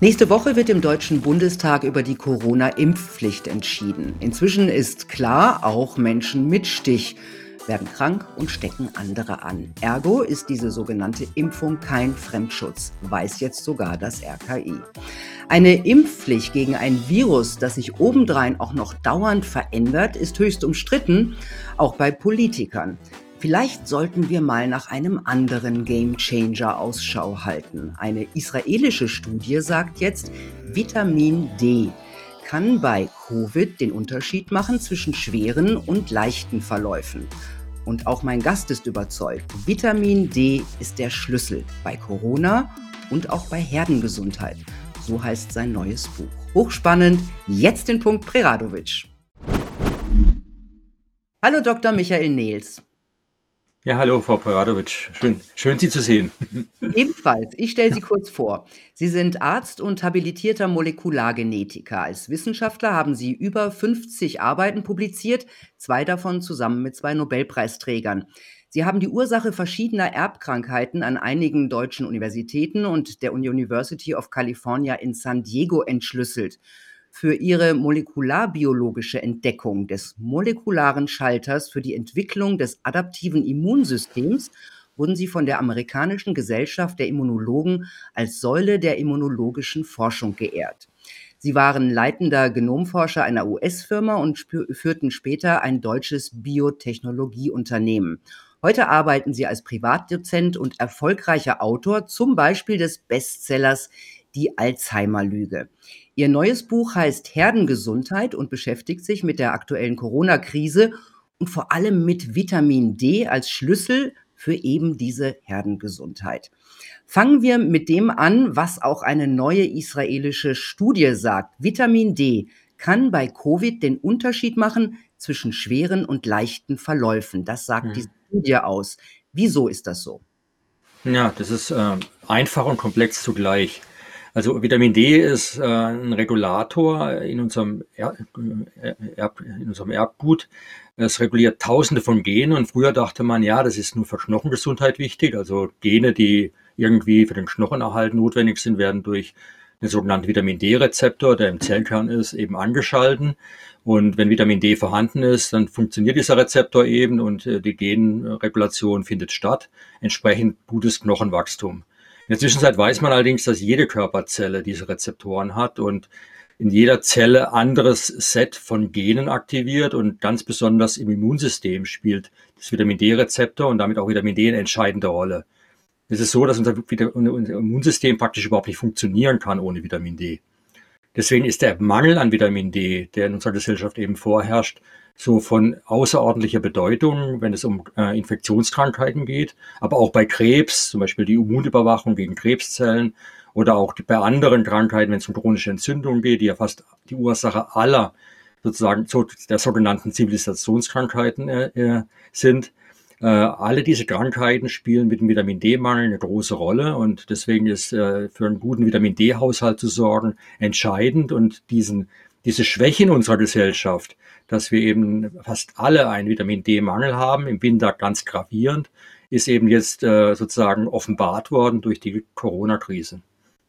Nächste Woche wird im Deutschen Bundestag über die Corona-Impfpflicht entschieden. Inzwischen ist klar, auch Menschen mit Stich werden krank und stecken andere an. Ergo ist diese sogenannte Impfung kein Fremdschutz, weiß jetzt sogar das RKI. Eine Impfpflicht gegen ein Virus, das sich obendrein auch noch dauernd verändert, ist höchst umstritten, auch bei Politikern. Vielleicht sollten wir mal nach einem anderen Gamechanger Ausschau halten. Eine israelische Studie sagt jetzt, Vitamin D kann bei Covid den Unterschied machen zwischen schweren und leichten Verläufen. Und auch mein Gast ist überzeugt, Vitamin D ist der Schlüssel bei Corona und auch bei Herdengesundheit. So heißt sein neues Buch. Hochspannend, jetzt den Punkt Preradovic. Hallo Dr. Michael Nehls. Ja, hallo, Frau Paradovic. Schön, schön, Sie zu sehen. Ebenfalls. Ich stelle Sie kurz vor. Sie sind Arzt und habilitierter Molekulargenetiker. Als Wissenschaftler haben Sie über 50 Arbeiten publiziert, zwei davon zusammen mit zwei Nobelpreisträgern. Sie haben die Ursache verschiedener Erbkrankheiten an einigen deutschen Universitäten und der University of California in San Diego entschlüsselt. Für ihre molekularbiologische Entdeckung des molekularen Schalters für die Entwicklung des adaptiven Immunsystems wurden sie von der amerikanischen Gesellschaft der Immunologen als Säule der immunologischen Forschung geehrt. Sie waren leitender Genomforscher einer US-Firma und führten später ein deutsches Biotechnologieunternehmen. Heute arbeiten sie als Privatdozent und erfolgreicher Autor, zum Beispiel des Bestsellers Die Alzheimer-Lüge. Ihr neues Buch heißt Herdengesundheit und beschäftigt sich mit der aktuellen Corona-Krise und vor allem mit Vitamin D als Schlüssel für eben diese Herdengesundheit. Fangen wir mit dem an, was auch eine neue israelische Studie sagt. Vitamin D kann bei Covid den Unterschied machen zwischen schweren und leichten Verläufen. Das sagt mhm. die Studie aus. Wieso ist das so? Ja, das ist äh, einfach und komplex zugleich. Also Vitamin D ist äh, ein Regulator in unserem, er äh, Erb in unserem Erbgut. Es reguliert tausende von Genen und früher dachte man, ja, das ist nur für Knochengesundheit wichtig. Also Gene, die irgendwie für den Knochenerhalt notwendig sind, werden durch den sogenannten Vitamin D-Rezeptor, der im Zellkern ist, eben angeschalten. Und wenn Vitamin D vorhanden ist, dann funktioniert dieser Rezeptor eben und äh, die Genregulation findet statt. Entsprechend gutes Knochenwachstum. In der Zwischenzeit weiß man allerdings, dass jede Körperzelle diese Rezeptoren hat und in jeder Zelle anderes Set von Genen aktiviert und ganz besonders im Immunsystem spielt das Vitamin D-Rezeptor und damit auch Vitamin D eine entscheidende Rolle. Es ist so, dass unser, unser Immunsystem praktisch überhaupt nicht funktionieren kann ohne Vitamin D. Deswegen ist der Mangel an Vitamin D, der in unserer Gesellschaft eben vorherrscht, so von außerordentlicher Bedeutung, wenn es um äh, Infektionskrankheiten geht, aber auch bei Krebs, zum Beispiel die Immunüberwachung gegen Krebszellen oder auch bei anderen Krankheiten, wenn es um chronische Entzündungen geht, die ja fast die Ursache aller sozusagen der sogenannten Zivilisationskrankheiten äh, äh, sind. Äh, alle diese Krankheiten spielen mit dem Vitamin D-Mangel eine große Rolle und deswegen ist äh, für einen guten Vitamin D-Haushalt zu sorgen entscheidend und diesen diese Schwäche in unserer Gesellschaft, dass wir eben fast alle einen Vitamin D-Mangel haben, im Winter ganz gravierend, ist eben jetzt äh, sozusagen offenbart worden durch die Corona-Krise.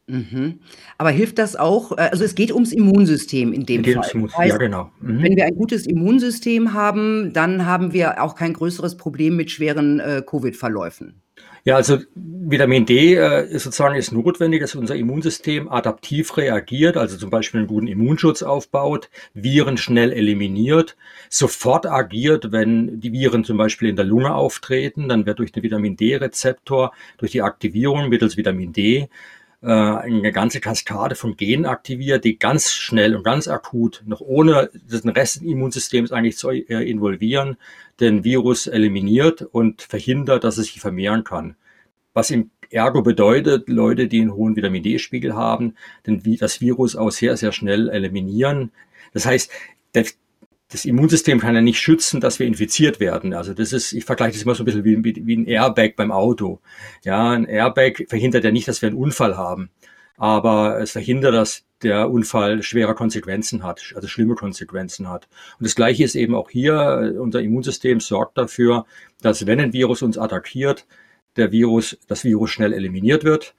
Mhm. Aber hilft das auch? Äh, also es geht ums Immunsystem in dem Fall. Ums, heißt, ja, genau. Mhm. Wenn wir ein gutes Immunsystem haben, dann haben wir auch kein größeres Problem mit schweren äh, Covid-Verläufen. Ja, also Vitamin D äh, ist sozusagen ist notwendig, dass unser Immunsystem adaptiv reagiert, also zum Beispiel einen guten Immunschutz aufbaut, Viren schnell eliminiert, sofort agiert, wenn die Viren zum Beispiel in der Lunge auftreten, dann wird durch den Vitamin D-Rezeptor, durch die Aktivierung mittels Vitamin D äh, eine ganze Kaskade von Genen aktiviert, die ganz schnell und ganz akut, noch ohne den Rest des Immunsystems eigentlich zu äh, involvieren, den Virus eliminiert und verhindert, dass es sich vermehren kann. Was im Ergo bedeutet, Leute, die einen hohen Vitamin D-Spiegel haben, den, das Virus auch sehr, sehr schnell eliminieren. Das heißt, das Immunsystem kann ja nicht schützen, dass wir infiziert werden. Also das ist, ich vergleiche das immer so ein bisschen wie, wie, wie ein Airbag beim Auto. Ja, ein Airbag verhindert ja nicht, dass wir einen Unfall haben, aber es verhindert, dass der Unfall schwere Konsequenzen hat, also schlimme Konsequenzen hat. Und das Gleiche ist eben auch hier, unser Immunsystem sorgt dafür, dass wenn ein Virus uns attackiert, der Virus, das Virus schnell eliminiert wird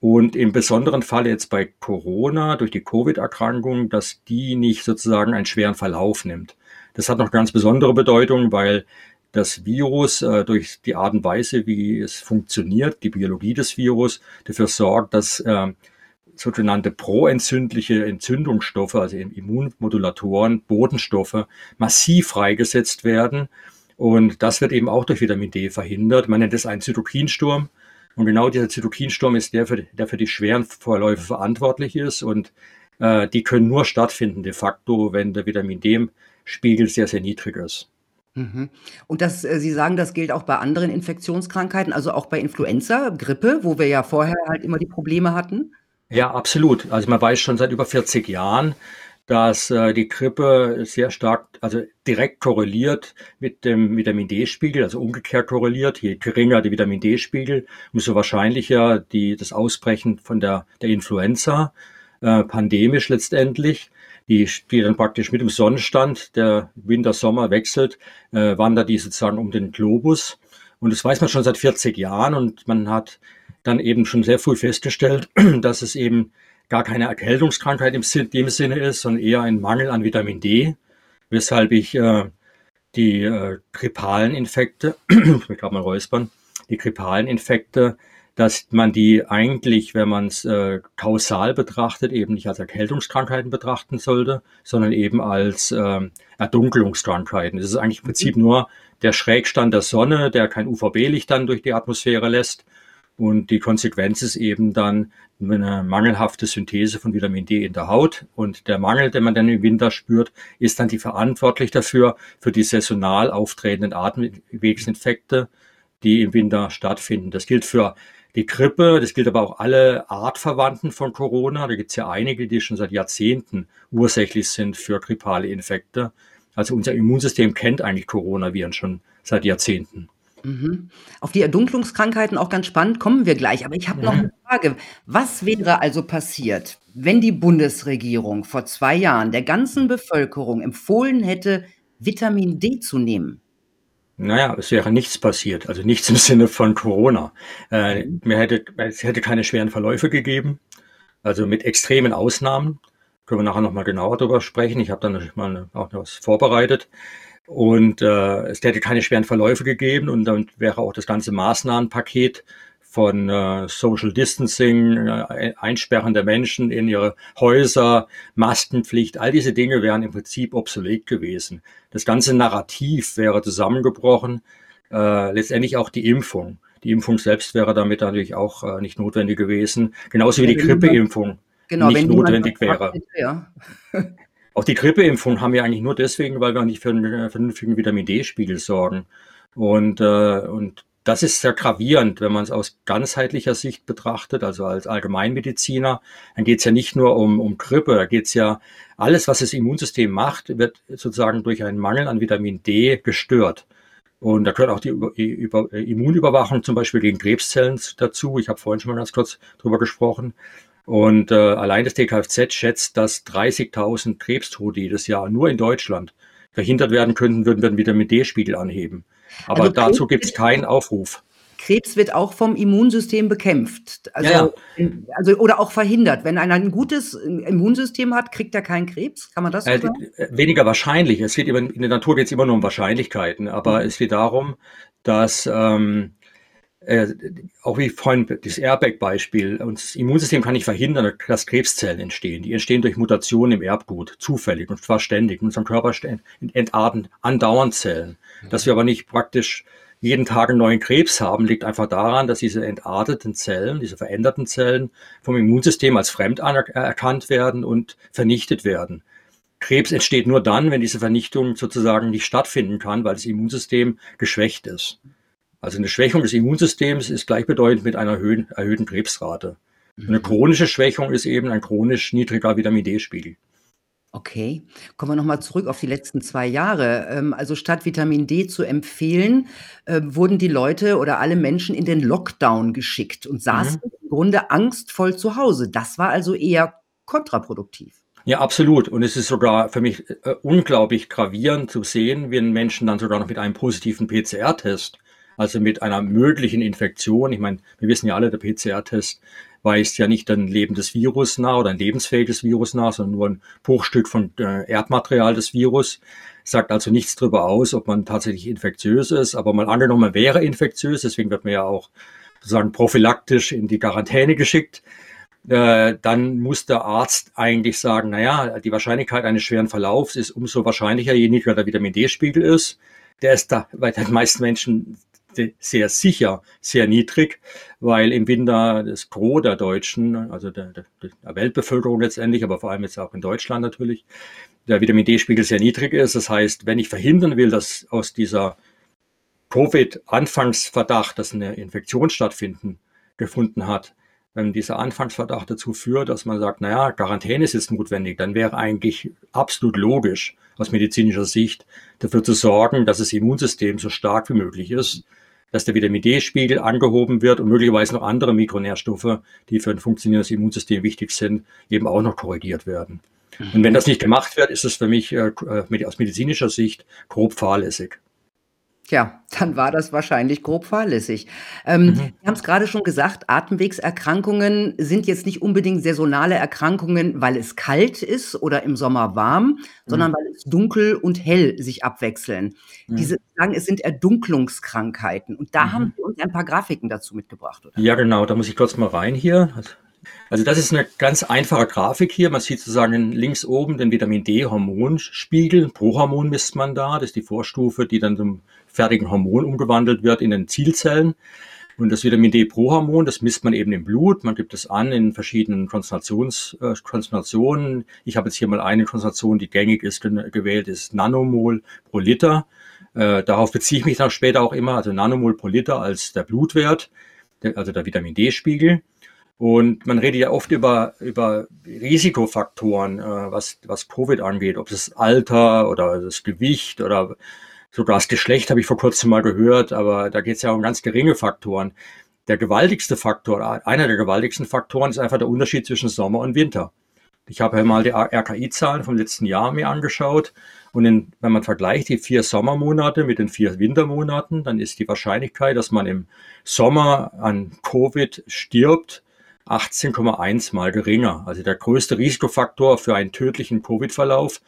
Und im besonderen Fall jetzt bei Corona durch die Covid-Erkrankung, dass die nicht sozusagen einen schweren Verlauf nimmt. Das hat noch ganz besondere Bedeutung, weil das Virus äh, durch die Art und Weise, wie es funktioniert, die Biologie des Virus, dafür sorgt, dass äh, sogenannte proentzündliche Entzündungsstoffe, also Immunmodulatoren, Botenstoffe, massiv freigesetzt werden. Und das wird eben auch durch Vitamin D verhindert. Man nennt es einen Zytokinsturm. Und genau dieser Zytokinsturm ist der, für, der für die schweren Vorläufe verantwortlich ist. Und äh, die können nur stattfinden de facto, wenn der Vitamin D-Spiegel sehr, sehr niedrig ist. Mhm. Und das, äh, Sie sagen, das gilt auch bei anderen Infektionskrankheiten, also auch bei Influenza, Grippe, wo wir ja vorher halt immer die Probleme hatten? Ja, absolut. Also man weiß schon seit über 40 Jahren, dass äh, die Grippe sehr stark, also direkt korreliert mit dem Vitamin D-Spiegel, also umgekehrt korreliert. Je geringer der Vitamin D-Spiegel, umso wahrscheinlicher die, das Ausbrechen von der, der Influenza, äh, pandemisch letztendlich. Die, die dann praktisch mit dem Sonnenstand, der Winter-Sommer wechselt, äh, wandert die sozusagen um den Globus. Und das weiß man schon seit 40 Jahren und man hat dann eben schon sehr früh festgestellt, dass es eben gar keine Erkältungskrankheit im dem Sinne ist, sondern eher ein Mangel an Vitamin D, weshalb ich äh, die äh, grippalen Infekte, ich will gerade mal räuspern, die grippalen Infekte, dass man die eigentlich, wenn man es äh, kausal betrachtet, eben nicht als Erkältungskrankheiten betrachten sollte, sondern eben als äh, Erdunkelungskrankheiten. Es ist eigentlich im Prinzip mhm. nur der Schrägstand der Sonne, der kein UVB-Licht dann durch die Atmosphäre lässt und die Konsequenz ist eben dann eine mangelhafte Synthese von Vitamin D in der Haut. Und der Mangel, den man dann im Winter spürt, ist dann die verantwortlich dafür, für die saisonal auftretenden Atemwegsinfekte, die im Winter stattfinden. Das gilt für die Grippe, das gilt aber auch alle Artverwandten von Corona. Da gibt es ja einige, die schon seit Jahrzehnten ursächlich sind für grippale Infekte. Also unser Immunsystem kennt eigentlich Coronaviren schon seit Jahrzehnten. Mhm. Auf die Erdunklungskrankheiten auch ganz spannend, kommen wir gleich. Aber ich habe noch eine Frage. Was wäre also passiert, wenn die Bundesregierung vor zwei Jahren der ganzen Bevölkerung empfohlen hätte, Vitamin D zu nehmen? Naja, es wäre nichts passiert, also nichts im Sinne von Corona. Äh, mhm. mir hätte, es hätte keine schweren Verläufe gegeben, also mit extremen Ausnahmen. Können wir nachher nochmal genauer darüber sprechen. Ich habe dann mal auch noch was vorbereitet. Und äh, es hätte keine schweren Verläufe gegeben und dann wäre auch das ganze Maßnahmenpaket von äh, Social Distancing, äh, Einsperren der Menschen in ihre Häuser, Maskenpflicht, all diese Dinge wären im Prinzip obsolet gewesen. Das ganze Narrativ wäre zusammengebrochen, äh, letztendlich auch die Impfung. Die Impfung selbst wäre damit natürlich auch äh, nicht notwendig gewesen, genauso wie die Grippeimpfung genau, nicht notwendig wäre. Ja. Auch die Grippeimpfung haben wir eigentlich nur deswegen, weil wir nicht für einen äh, vernünftigen Vitamin D-Spiegel sorgen. Und, äh, und das ist sehr gravierend, wenn man es aus ganzheitlicher Sicht betrachtet, also als Allgemeinmediziner. Dann geht es ja nicht nur um, um Grippe, da geht es ja, alles, was das Immunsystem macht, wird sozusagen durch einen Mangel an Vitamin D gestört. Und da gehört auch die Über Über Immunüberwachung zum Beispiel gegen Krebszellen dazu. Ich habe vorhin schon mal ganz kurz drüber gesprochen. Und äh, allein das DKFZ schätzt, dass 30.000 Krebstote jedes Jahr nur in Deutschland verhindert werden könnten, würden wir den Vitamin D-Spiegel anheben. Aber also dazu gibt es keinen Aufruf. Krebs wird auch vom Immunsystem bekämpft. Also, ja, ja. also oder auch verhindert. Wenn einer ein gutes Immunsystem hat, kriegt er keinen Krebs. Kann man das so äh, sagen? Weniger wahrscheinlich. Es geht immer, in der Natur geht es immer nur um Wahrscheinlichkeiten, aber mhm. es geht darum, dass ähm, äh, auch wie vorhin das Airbag-Beispiel, das Immunsystem kann nicht verhindern, dass Krebszellen entstehen. Die entstehen durch Mutationen im Erbgut, zufällig und zwar ständig. In unserem Körper entarten andauernd Zellen. Dass wir aber nicht praktisch jeden Tag einen neuen Krebs haben, liegt einfach daran, dass diese entarteten Zellen, diese veränderten Zellen vom Immunsystem als fremd erkannt werden und vernichtet werden. Krebs entsteht nur dann, wenn diese Vernichtung sozusagen nicht stattfinden kann, weil das Immunsystem geschwächt ist. Also eine Schwächung des Immunsystems ist gleichbedeutend mit einer erhöhten, erhöhten Krebsrate. Eine mhm. chronische Schwächung ist eben ein chronisch niedriger Vitamin D-Spiegel. Okay, kommen wir nochmal zurück auf die letzten zwei Jahre. Ähm, also statt Vitamin D zu empfehlen, ähm, wurden die Leute oder alle Menschen in den Lockdown geschickt und saßen mhm. im Grunde angstvoll zu Hause. Das war also eher kontraproduktiv. Ja, absolut. Und es ist sogar für mich äh, unglaublich gravierend zu sehen, wie ein Menschen dann sogar noch mit einem positiven PCR-Test also mit einer möglichen Infektion. Ich meine, wir wissen ja alle, der PCR-Test weist ja nicht ein lebendes Virus nach oder ein lebensfähiges Virus nach, sondern nur ein Bruchstück von äh, Erdmaterial des Virus. Sagt also nichts darüber aus, ob man tatsächlich infektiös ist. Aber mal angenommen, man wäre infektiös, deswegen wird man ja auch sozusagen prophylaktisch in die Quarantäne geschickt. Äh, dann muss der Arzt eigentlich sagen, naja, die Wahrscheinlichkeit eines schweren Verlaufs ist umso wahrscheinlicher, je niedriger der Vitamin D-Spiegel ist. Der ist da bei den meisten Menschen sehr sicher sehr niedrig, weil im Winter das Gros der Deutschen, also der, der, der Weltbevölkerung letztendlich, aber vor allem jetzt auch in Deutschland natürlich, der Vitamin D-Spiegel sehr niedrig ist. Das heißt, wenn ich verhindern will, dass aus dieser Covid-Anfangsverdacht, dass eine Infektion stattfinden gefunden hat, wenn dieser Anfangsverdacht dazu führt, dass man sagt, naja, Quarantäne ist jetzt notwendig, dann wäre eigentlich absolut logisch aus medizinischer Sicht dafür zu sorgen, dass das Immunsystem so stark wie möglich ist, dass der Vitamin D-Spiegel angehoben wird und möglicherweise noch andere Mikronährstoffe, die für ein funktionierendes Immunsystem wichtig sind, eben auch noch korrigiert werden. Mhm. Und wenn das nicht gemacht wird, ist es für mich äh, äh aus medizinischer Sicht grob fahrlässig. Tja, dann war das wahrscheinlich grob fahrlässig. Ähm, mhm. Wir haben es gerade schon gesagt, Atemwegserkrankungen sind jetzt nicht unbedingt saisonale Erkrankungen, weil es kalt ist oder im Sommer warm, mhm. sondern weil es dunkel und hell sich abwechseln. Mhm. Diese sagen, es sind Erdunklungskrankheiten. Und da haben mhm. wir uns ein paar Grafiken dazu mitgebracht. Oder? Ja, genau. Da muss ich kurz mal rein hier. Also das ist eine ganz einfache Grafik hier. Man sieht sozusagen links oben den Vitamin D-Hormonspiegel. Prohormon misst man da. Das ist die Vorstufe, die dann zum fertigen Hormon umgewandelt wird in den Zielzellen. Und das Vitamin D-Prohormon, das misst man eben im Blut. Man gibt es an in verschiedenen äh, Konzentrationen. Ich habe jetzt hier mal eine Konzentration, die gängig ist, gewählt, ist Nanomol pro Liter. Äh, darauf beziehe ich mich dann später auch immer, also Nanomol pro Liter als der Blutwert, der, also der Vitamin D-Spiegel. Und man redet ja oft über, über Risikofaktoren, äh, was, was Covid angeht, ob das Alter oder das Gewicht oder Sogar das Geschlecht habe ich vor kurzem mal gehört, aber da geht es ja um ganz geringe Faktoren. Der gewaltigste Faktor, einer der gewaltigsten Faktoren ist einfach der Unterschied zwischen Sommer und Winter. Ich habe ja mal die RKI-Zahlen vom letzten Jahr mir angeschaut und in, wenn man vergleicht die vier Sommermonate mit den vier Wintermonaten, dann ist die Wahrscheinlichkeit, dass man im Sommer an Covid stirbt, 18,1 mal geringer. Also der größte Risikofaktor für einen tödlichen Covid-Verlauf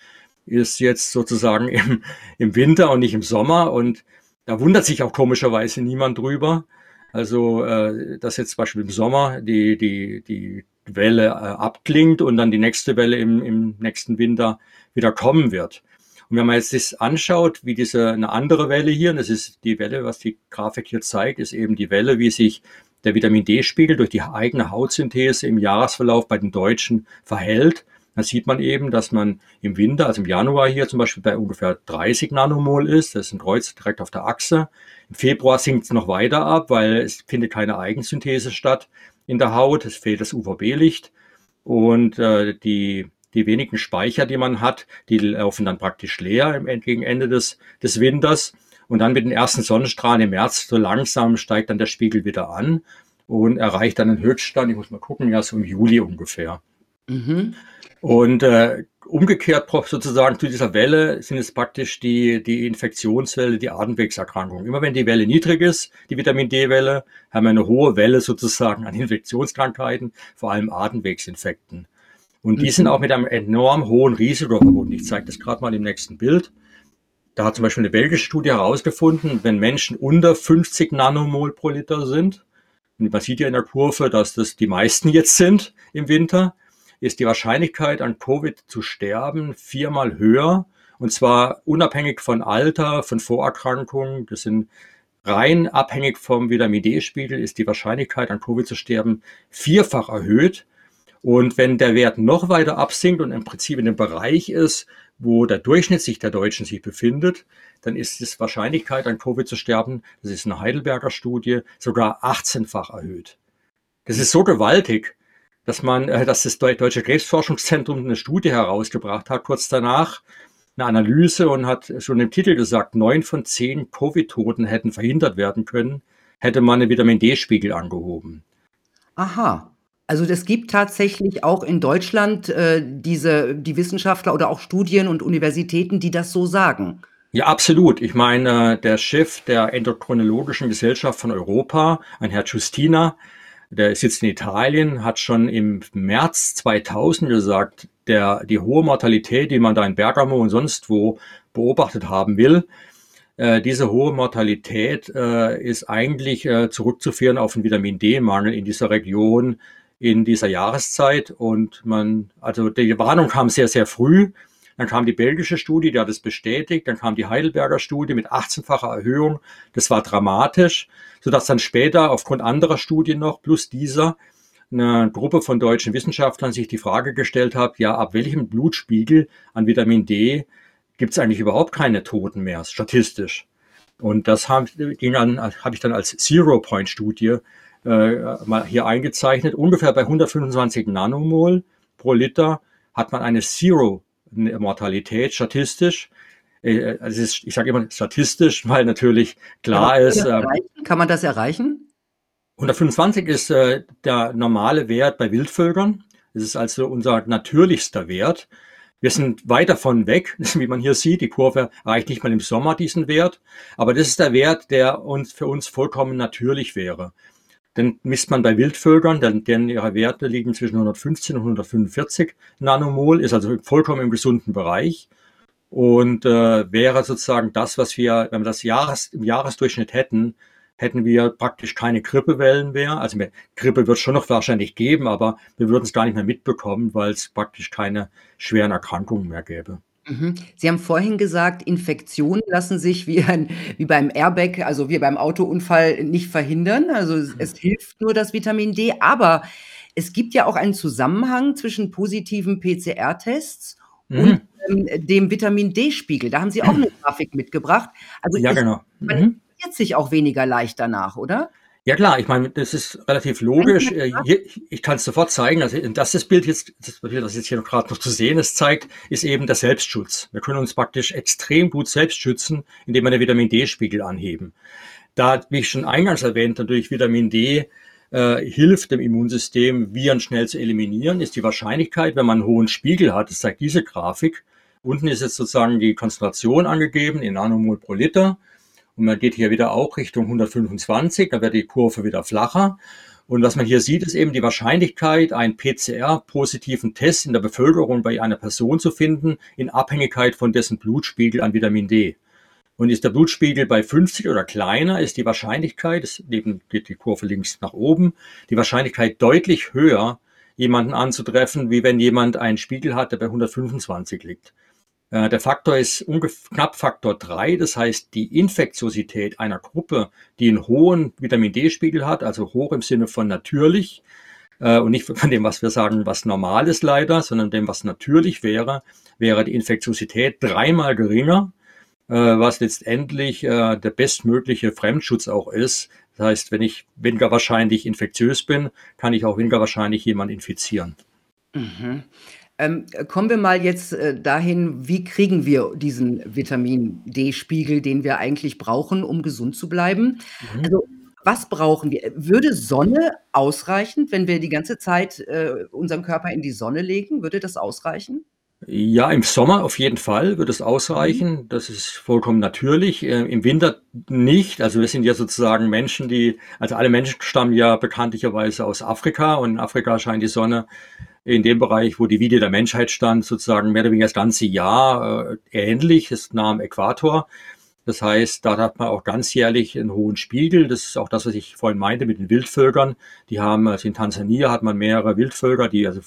ist jetzt sozusagen im, im Winter und nicht im Sommer. Und da wundert sich auch komischerweise niemand drüber. Also, äh, dass jetzt zum Beispiel im Sommer die, die, die Welle äh, abklingt und dann die nächste Welle im, im nächsten Winter wieder kommen wird. Und wenn man jetzt das anschaut, wie diese eine andere Welle hier, und das ist die Welle, was die Grafik hier zeigt, ist eben die Welle, wie sich der Vitamin D-Spiegel durch die eigene Hautsynthese im Jahresverlauf bei den Deutschen verhält. Da sieht man eben, dass man im Winter, also im Januar hier zum Beispiel bei ungefähr 30 Nanomol ist. Das ist ein Kreuz direkt auf der Achse. Im Februar sinkt es noch weiter ab, weil es findet keine Eigensynthese statt in der Haut. Es fehlt das UVB-Licht. Und äh, die, die wenigen Speicher, die man hat, die laufen dann praktisch leer gegen Ende des, des Winters. Und dann mit den ersten Sonnenstrahlen im März so langsam steigt dann der Spiegel wieder an und erreicht dann einen Höchststand, ich muss mal gucken, ja so im Juli ungefähr. Mhm. Und äh, umgekehrt sozusagen zu dieser Welle sind es praktisch die, die Infektionswelle, die Atemwegserkrankung. Immer wenn die Welle niedrig ist, die Vitamin D-Welle, haben wir eine hohe Welle sozusagen an Infektionskrankheiten, vor allem Atemwegsinfekten. Und die mhm. sind auch mit einem enorm hohen Risiko verbunden. Ich zeige das gerade mal im nächsten Bild. Da hat zum Beispiel eine belgische Studie herausgefunden, wenn Menschen unter 50 Nanomol pro Liter sind, und man sieht ja in der Kurve, dass das die meisten jetzt sind im Winter, ist die Wahrscheinlichkeit an Covid zu sterben viermal höher. Und zwar unabhängig von Alter, von Vorerkrankungen. Das sind rein abhängig vom Vitamin D-Spiegel ist die Wahrscheinlichkeit an Covid zu sterben vierfach erhöht. Und wenn der Wert noch weiter absinkt und im Prinzip in dem Bereich ist, wo der Durchschnitt sich der Deutschen sich befindet, dann ist die Wahrscheinlichkeit an Covid zu sterben, das ist eine Heidelberger Studie, sogar 18-fach erhöht. Das ist so gewaltig, dass man, äh, dass das Deutsche Krebsforschungszentrum eine Studie herausgebracht hat, kurz danach, eine Analyse und hat schon im Titel gesagt, neun von zehn Covid-Toten hätten verhindert werden können, hätte man den Vitamin D-Spiegel angehoben. Aha. Also es gibt tatsächlich auch in Deutschland äh, diese, die Wissenschaftler oder auch Studien und Universitäten, die das so sagen. Ja, absolut. Ich meine, der Chef der Endokrinologischen Gesellschaft von Europa, ein Herr Justina, der sitzt in Italien, hat schon im März 2000 gesagt, der, die hohe Mortalität, die man da in Bergamo und sonst wo beobachtet haben will, äh, diese hohe Mortalität äh, ist eigentlich äh, zurückzuführen auf den Vitamin D-Mangel in dieser Region in dieser Jahreszeit. Und man, also die Warnung kam sehr, sehr früh. Dann kam die belgische Studie, die hat es bestätigt. Dann kam die Heidelberger Studie mit 18-facher Erhöhung. Das war dramatisch, sodass dann später aufgrund anderer Studien noch, plus dieser, eine Gruppe von deutschen Wissenschaftlern sich die Frage gestellt hat, ja, ab welchem Blutspiegel an Vitamin D gibt es eigentlich überhaupt keine Toten mehr, statistisch. Und das habe hab ich dann als Zero-Point-Studie äh, mal hier eingezeichnet. Ungefähr bei 125 Nanomol pro Liter hat man eine Zero-Mortalität statistisch. Äh, also ist, ich sage immer statistisch, weil natürlich klar Kann ist. Äh, Kann man das erreichen? 125 ist äh, der normale Wert bei Wildvögeln. Das ist also unser natürlichster Wert. Wir sind weit davon weg, wie man hier sieht. Die Kurve erreicht nicht mal im Sommer diesen Wert. Aber das ist der Wert, der uns für uns vollkommen natürlich wäre. Den misst man bei Wildvögeln, denn, denn ihre Werte liegen zwischen 115 und 145 Nanomol, ist also vollkommen im gesunden Bereich und äh, wäre sozusagen das, was wir, wenn wir das Jahres, im Jahresdurchschnitt hätten, hätten wir praktisch keine Grippewellen mehr. Also mehr, Grippe wird schon noch wahrscheinlich geben, aber wir würden es gar nicht mehr mitbekommen, weil es praktisch keine schweren Erkrankungen mehr gäbe. Mhm. Sie haben vorhin gesagt, Infektionen lassen sich wie, ein, wie beim Airbag, also wie beim Autounfall, nicht verhindern. Also es, es hilft nur das Vitamin D. Aber es gibt ja auch einen Zusammenhang zwischen positiven PCR-Tests mhm. und ähm, dem Vitamin D-Spiegel. Da haben Sie auch eine Grafik mitgebracht. Also ja, genau. Mhm friert sich auch weniger leicht danach, oder? Ja klar, ich meine, das ist relativ logisch. Äh, hier, ich kann es sofort zeigen. Also das, das Bild jetzt, das Bild, das jetzt hier gerade noch zu sehen ist, zeigt, ist eben der Selbstschutz. Wir können uns praktisch extrem gut selbst schützen, indem wir den Vitamin D-Spiegel anheben. Da, wie ich schon eingangs erwähnt, natürlich Vitamin D äh, hilft dem Immunsystem, Viren schnell zu eliminieren, ist die Wahrscheinlichkeit, wenn man einen hohen Spiegel hat, das zeigt diese Grafik. Unten ist jetzt sozusagen die Konzentration angegeben in Nanomol pro Liter. Und man geht hier wieder auch Richtung 125, da wird die Kurve wieder flacher. Und was man hier sieht, ist eben die Wahrscheinlichkeit, einen PCR-positiven Test in der Bevölkerung bei einer Person zu finden, in Abhängigkeit von dessen Blutspiegel an Vitamin D. Und ist der Blutspiegel bei 50 oder kleiner, ist die Wahrscheinlichkeit, das eben geht die Kurve links nach oben, die Wahrscheinlichkeit deutlich höher, jemanden anzutreffen, wie wenn jemand einen Spiegel hat, der bei 125 liegt. Äh, der Faktor ist knapp Faktor 3, das heißt die Infektiosität einer Gruppe, die einen hohen Vitamin D-Spiegel hat, also hoch im Sinne von natürlich äh, und nicht von dem, was wir sagen, was normal ist leider, sondern dem, was natürlich wäre, wäre die Infektiosität dreimal geringer, äh, was letztendlich der bestmögliche Fremdschutz auch ist. Das heißt, wenn ich weniger wahrscheinlich infektiös bin, kann ich auch weniger wahrscheinlich jemanden infizieren. Mhm. Ähm, kommen wir mal jetzt äh, dahin, wie kriegen wir diesen Vitamin D-Spiegel, den wir eigentlich brauchen, um gesund zu bleiben? Mhm. Also, was brauchen wir? Würde Sonne ausreichen, wenn wir die ganze Zeit äh, unseren Körper in die Sonne legen? Würde das ausreichen? Ja, im Sommer auf jeden Fall würde es ausreichen. Mhm. Das ist vollkommen natürlich. Äh, Im Winter nicht. Also wir sind ja sozusagen Menschen, die, also alle Menschen stammen ja bekanntlicherweise aus Afrika und in Afrika scheint die Sonne in dem Bereich, wo die Wiede der Menschheit stand, sozusagen mehr oder weniger das ganze Jahr äh, ähnlich, ist nah am Äquator. Das heißt, da hat man auch ganzjährlich einen hohen Spiegel. Das ist auch das, was ich vorhin meinte mit den Wildvölkern. Die haben, also in Tansania hat man mehrere Wildvölker, die also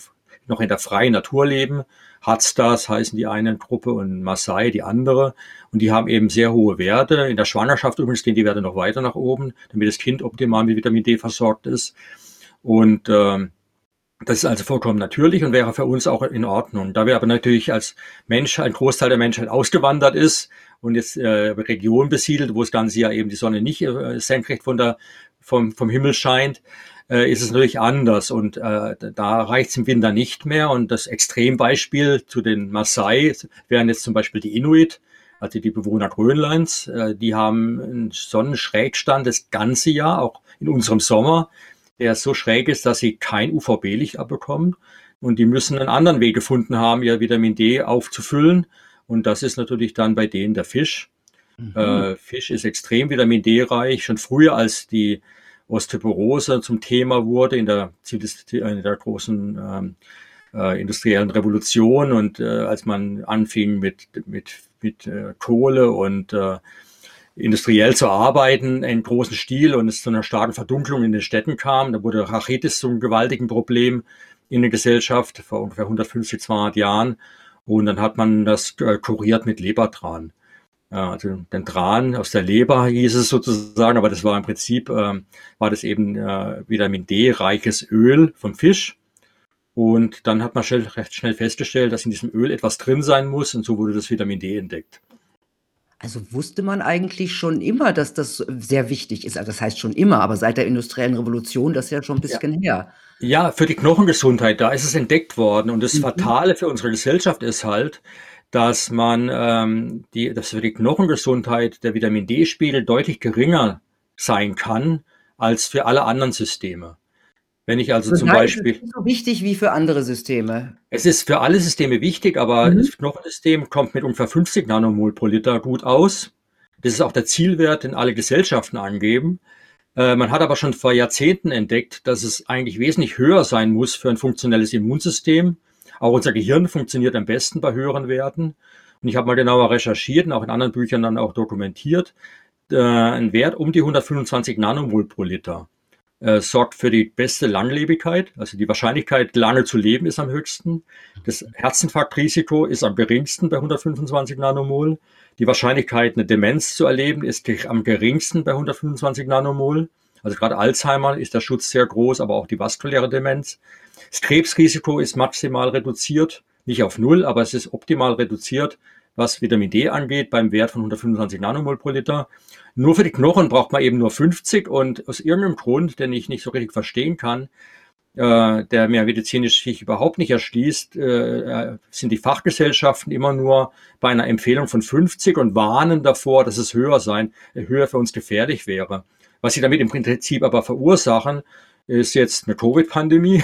noch in der freien Natur leben. Hatstas heißen die eine Gruppe und Maasai die andere. Und die haben eben sehr hohe Werte. In der Schwangerschaft übrigens gehen die Werte noch weiter nach oben, damit das Kind optimal mit Vitamin D versorgt ist. Und ähm, das ist also vollkommen natürlich und wäre für uns auch in Ordnung. Da wir aber natürlich als Mensch, ein Großteil der Menschheit ausgewandert ist und jetzt äh, Region besiedelt, wo das ganze Jahr eben die Sonne nicht äh, senkrecht von der, vom, vom Himmel scheint, äh, ist es natürlich anders und äh, da reicht es im Winter nicht mehr. Und das Extrembeispiel zu den Maasai wären jetzt zum Beispiel die Inuit, also die Bewohner Grönlands, äh, die haben einen Sonnenschrägstand das ganze Jahr, auch in unserem Sommer der so schräg ist, dass sie kein UVB-Licht abbekommen. Und die müssen einen anderen Weg gefunden haben, ihr Vitamin D aufzufüllen. Und das ist natürlich dann bei denen der Fisch. Mhm. Äh, Fisch ist extrem Vitamin D-reich. Schon früher, als die Osteoporose zum Thema wurde in der, in der großen ähm, äh, industriellen Revolution und äh, als man anfing mit, mit, mit äh, Kohle und äh, industriell zu arbeiten in großen Stil und es zu einer starken Verdunklung in den Städten kam. Da wurde Rachitis zum gewaltigen Problem in der Gesellschaft vor ungefähr 150, 200 Jahren. Und dann hat man das äh, kuriert mit Lebertran. Also den Tran aus der Leber hieß es sozusagen, aber das war im Prinzip, äh, war das eben äh, Vitamin D reiches Öl vom Fisch. Und dann hat man schnell, recht schnell festgestellt, dass in diesem Öl etwas drin sein muss und so wurde das Vitamin D entdeckt. Also wusste man eigentlich schon immer, dass das sehr wichtig ist. Also das heißt schon immer, aber seit der industriellen Revolution, das ist ja schon ein bisschen ja. her. Ja, für die Knochengesundheit, da ist es entdeckt worden. Und das mhm. Fatale für unsere Gesellschaft ist halt, dass man ähm, die, dass für die Knochengesundheit der Vitamin D-Spiegel deutlich geringer sein kann als für alle anderen Systeme. Wenn ich also das zum Beispiel. Es ist so wichtig wie für andere Systeme. Es ist für alle Systeme wichtig, aber mhm. das Knochensystem kommt mit ungefähr 50 Nanomol pro Liter gut aus. Das ist auch der Zielwert, den alle Gesellschaften angeben. Äh, man hat aber schon vor Jahrzehnten entdeckt, dass es eigentlich wesentlich höher sein muss für ein funktionelles Immunsystem. Auch unser Gehirn funktioniert am besten bei höheren Werten. Und ich habe mal genauer recherchiert und auch in anderen Büchern dann auch dokumentiert. Äh, ein Wert um die 125 Nanomol pro Liter äh, sorgt für die beste Langlebigkeit. Also die Wahrscheinlichkeit, lange zu leben, ist am höchsten. Das Herzinfarktrisiko ist am geringsten bei 125 Nanomol. Die Wahrscheinlichkeit, eine Demenz zu erleben, ist am geringsten bei 125 Nanomol. Also gerade Alzheimer ist der Schutz sehr groß, aber auch die vaskuläre Demenz. Das Krebsrisiko ist maximal reduziert, nicht auf Null, aber es ist optimal reduziert was Vitamin D angeht, beim Wert von 125 Nanomol pro Liter. Nur für die Knochen braucht man eben nur 50 und aus irgendeinem Grund, den ich nicht so richtig verstehen kann, äh, der mir medizinisch sich überhaupt nicht erschließt, äh, sind die Fachgesellschaften immer nur bei einer Empfehlung von 50 und warnen davor, dass es höher sein, höher für uns gefährlich wäre. Was sie damit im Prinzip aber verursachen, ist jetzt eine Covid-Pandemie,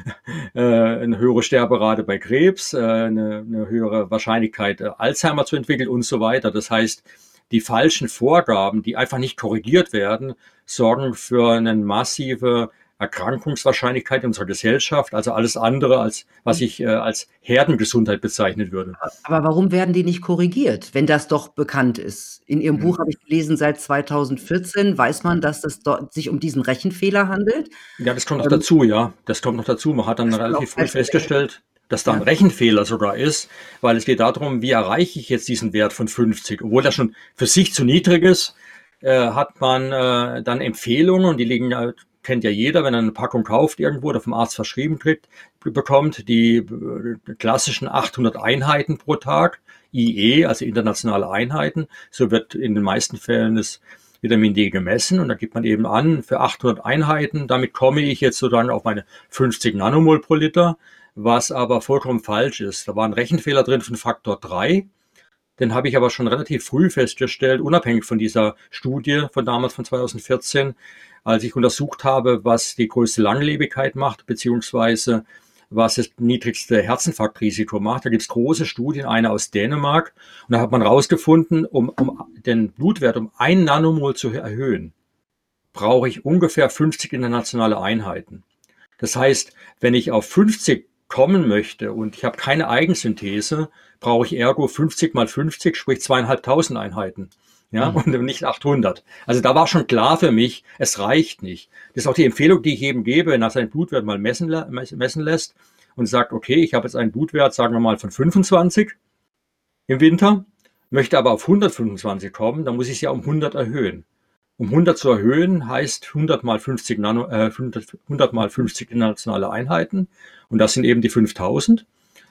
äh, eine höhere Sterberate bei Krebs, äh, eine, eine höhere Wahrscheinlichkeit, äh, Alzheimer zu entwickeln und so weiter. Das heißt, die falschen Vorgaben, die einfach nicht korrigiert werden, sorgen für eine massive Erkrankungswahrscheinlichkeit in unserer Gesellschaft, also alles andere, als was ich äh, als Herdengesundheit bezeichnen würde. Aber warum werden die nicht korrigiert, wenn das doch bekannt ist? In Ihrem hm. Buch habe ich gelesen, seit 2014 weiß man, dass es sich um diesen Rechenfehler handelt. Ja, das kommt noch ähm, dazu, ja. Das kommt noch dazu. Man hat dann relativ früh festgestellt, dass da ein Rechenfehler sogar ist, weil es geht darum, wie erreiche ich jetzt diesen Wert von 50, obwohl das schon für sich zu niedrig ist, äh, hat man äh, dann Empfehlungen und die liegen ja kennt ja jeder, wenn er eine Packung kauft irgendwo oder vom Arzt verschrieben kriegt, bekommt, die äh, klassischen 800 Einheiten pro Tag, IE, also internationale Einheiten. So wird in den meisten Fällen das Vitamin D gemessen und da gibt man eben an, für 800 Einheiten, damit komme ich jetzt sozusagen auf meine 50 Nanomol pro Liter, was aber vollkommen falsch ist. Da war ein Rechenfehler drin von Faktor 3. Den habe ich aber schon relativ früh festgestellt, unabhängig von dieser Studie von damals von 2014, als ich untersucht habe, was die größte Langlebigkeit macht, beziehungsweise was das niedrigste Herzinfarktrisiko macht. Da gibt es große Studien, eine aus Dänemark, und da hat man herausgefunden, um, um den Blutwert um ein Nanomol zu erhöhen, brauche ich ungefähr 50 internationale Einheiten. Das heißt, wenn ich auf 50 kommen möchte und ich habe keine Eigensynthese, brauche ich ergo 50 mal 50, sprich zweieinhalbtausend Einheiten ja, mhm. und nicht 800. Also da war schon klar für mich, es reicht nicht. Das ist auch die Empfehlung, die ich jedem gebe, wenn er seinen Blutwert mal messen, messen lässt und sagt, okay, ich habe jetzt einen Blutwert, sagen wir mal, von 25 im Winter, möchte aber auf 125 kommen, dann muss ich es ja um 100 erhöhen. Um 100 zu erhöhen heißt 100 mal 50 Nano, äh, 100, 100 mal 50 internationale Einheiten und das sind eben die 5000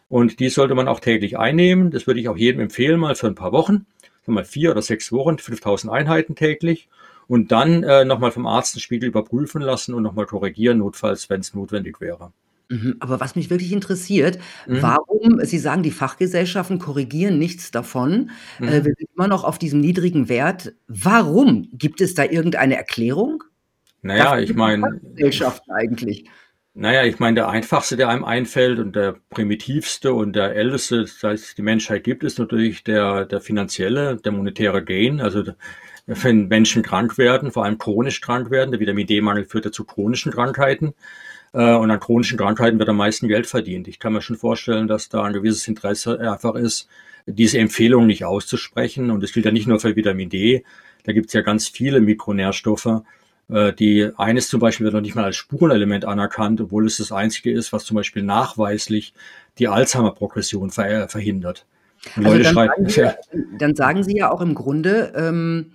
und die sollte man auch täglich einnehmen. Das würde ich auch jedem empfehlen, mal für ein paar Wochen mal vier oder sechs Wochen, 5000 Einheiten täglich und dann äh, nochmal vom Arzt den Spiegel überprüfen lassen und nochmal korrigieren, notfalls, wenn es notwendig wäre. Mhm, aber was mich wirklich interessiert, mhm. warum, Sie sagen, die Fachgesellschaften korrigieren nichts davon, äh, mhm. äh, wir sind immer noch auf diesem niedrigen Wert. Warum? Gibt es da irgendeine Erklärung? Naja, ich meine. Gesellschaften eigentlich. Naja, ich meine, der einfachste, der einem einfällt und der primitivste und der älteste, das heißt, die Menschheit gibt, ist natürlich der, der finanzielle, der monetäre Gain. Also wenn Menschen krank werden, vor allem chronisch krank werden. Der Vitamin D-Mangel führt ja zu chronischen Krankheiten. Äh, und an chronischen Krankheiten wird am meisten Geld verdient. Ich kann mir schon vorstellen, dass da ein gewisses Interesse einfach ist, diese Empfehlung nicht auszusprechen. Und das gilt ja nicht nur für Vitamin D. Da gibt es ja ganz viele Mikronährstoffe. Äh, die eines zum Beispiel wird noch nicht mal als Spurenelement anerkannt, obwohl es das einzige ist, was zum Beispiel nachweislich die Alzheimer-Progression ver verhindert. Also dann, sagen Sie, dann, sagen Sie, ja auch im Grunde, ähm,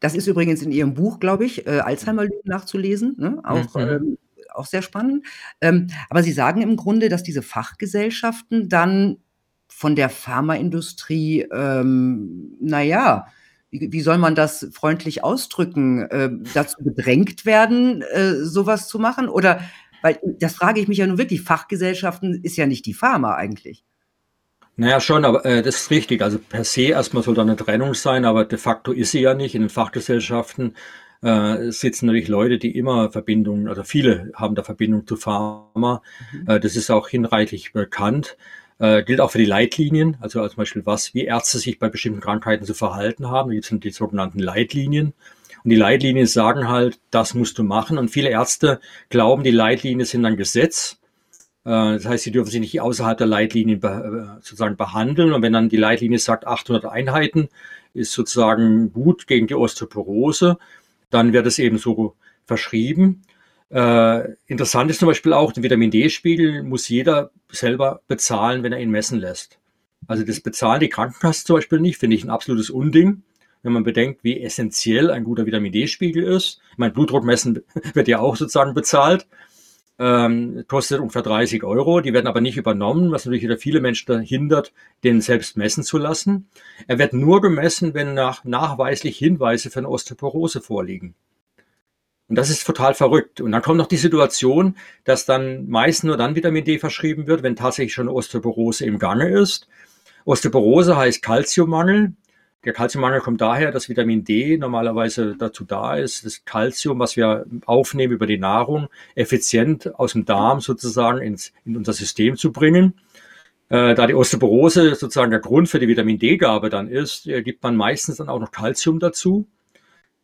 das ist übrigens in Ihrem Buch, glaube ich, äh, Alzheimer-Lügen nachzulesen, ne? auch, mhm. ähm, auch sehr spannend. Ähm, aber Sie sagen im Grunde, dass diese Fachgesellschaften dann von der Pharmaindustrie, ähm, naja, wie, wie soll man das freundlich ausdrücken, äh, dazu gedrängt werden, äh, sowas zu machen? Oder, weil das frage ich mich ja nun wirklich, Fachgesellschaften ist ja nicht die Pharma eigentlich. Naja, schon, aber äh, das ist richtig. Also per se erstmal soll da eine Trennung sein, aber de facto ist sie ja nicht. In den Fachgesellschaften äh, sitzen natürlich Leute, die immer Verbindungen, also viele haben da Verbindung zu Pharma. Mhm. Äh, das ist auch hinreichlich bekannt. Äh, gilt auch für die Leitlinien, also zum Beispiel was, wie Ärzte sich bei bestimmten Krankheiten zu verhalten haben. Da gibt es die sogenannten Leitlinien. Und die Leitlinien sagen halt, das musst du machen. Und viele Ärzte glauben, die Leitlinien sind ein Gesetz. Äh, das heißt, sie dürfen sich nicht außerhalb der Leitlinien äh, sozusagen behandeln. Und wenn dann die Leitlinie sagt, 800 Einheiten ist sozusagen gut gegen die Osteoporose, dann wird es eben so verschrieben. Äh, interessant ist zum Beispiel auch, den Vitamin D-Spiegel muss jeder selber bezahlen, wenn er ihn messen lässt. Also das bezahlen die Krankenkassen zum Beispiel nicht, finde ich ein absolutes Unding, wenn man bedenkt, wie essentiell ein guter Vitamin D-Spiegel ist. Mein Blutdruckmessen wird ja auch sozusagen bezahlt, ähm, kostet ungefähr 30 Euro, die werden aber nicht übernommen, was natürlich wieder viele Menschen daran hindert, den selbst messen zu lassen. Er wird nur gemessen, wenn nach, nachweislich Hinweise für eine Osteoporose vorliegen. Und das ist total verrückt. Und dann kommt noch die Situation, dass dann meist nur dann Vitamin D verschrieben wird, wenn tatsächlich schon Osteoporose im Gange ist. Osteoporose heißt Kalziummangel. Der Kalziummangel kommt daher, dass Vitamin D normalerweise dazu da ist, das Kalzium, was wir aufnehmen über die Nahrung, effizient aus dem Darm sozusagen ins, in unser System zu bringen. Äh, da die Osteoporose sozusagen der Grund für die Vitamin D-Gabe dann ist, äh, gibt man meistens dann auch noch Kalzium dazu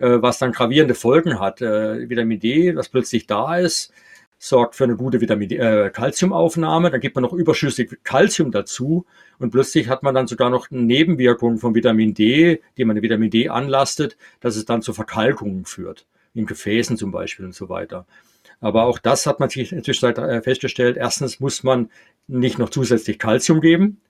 was dann gravierende Folgen hat. Äh, Vitamin D, was plötzlich da ist, sorgt für eine gute Vitamin D, äh, Calciumaufnahme. Dann gibt man noch überschüssig Calcium dazu und plötzlich hat man dann sogar noch Nebenwirkungen von Vitamin D, die man Vitamin D anlastet, dass es dann zu Verkalkungen führt, in Gefäßen zum Beispiel und so weiter. Aber auch das hat man sich inzwischen äh, festgestellt. Erstens muss man nicht noch zusätzlich Calcium geben.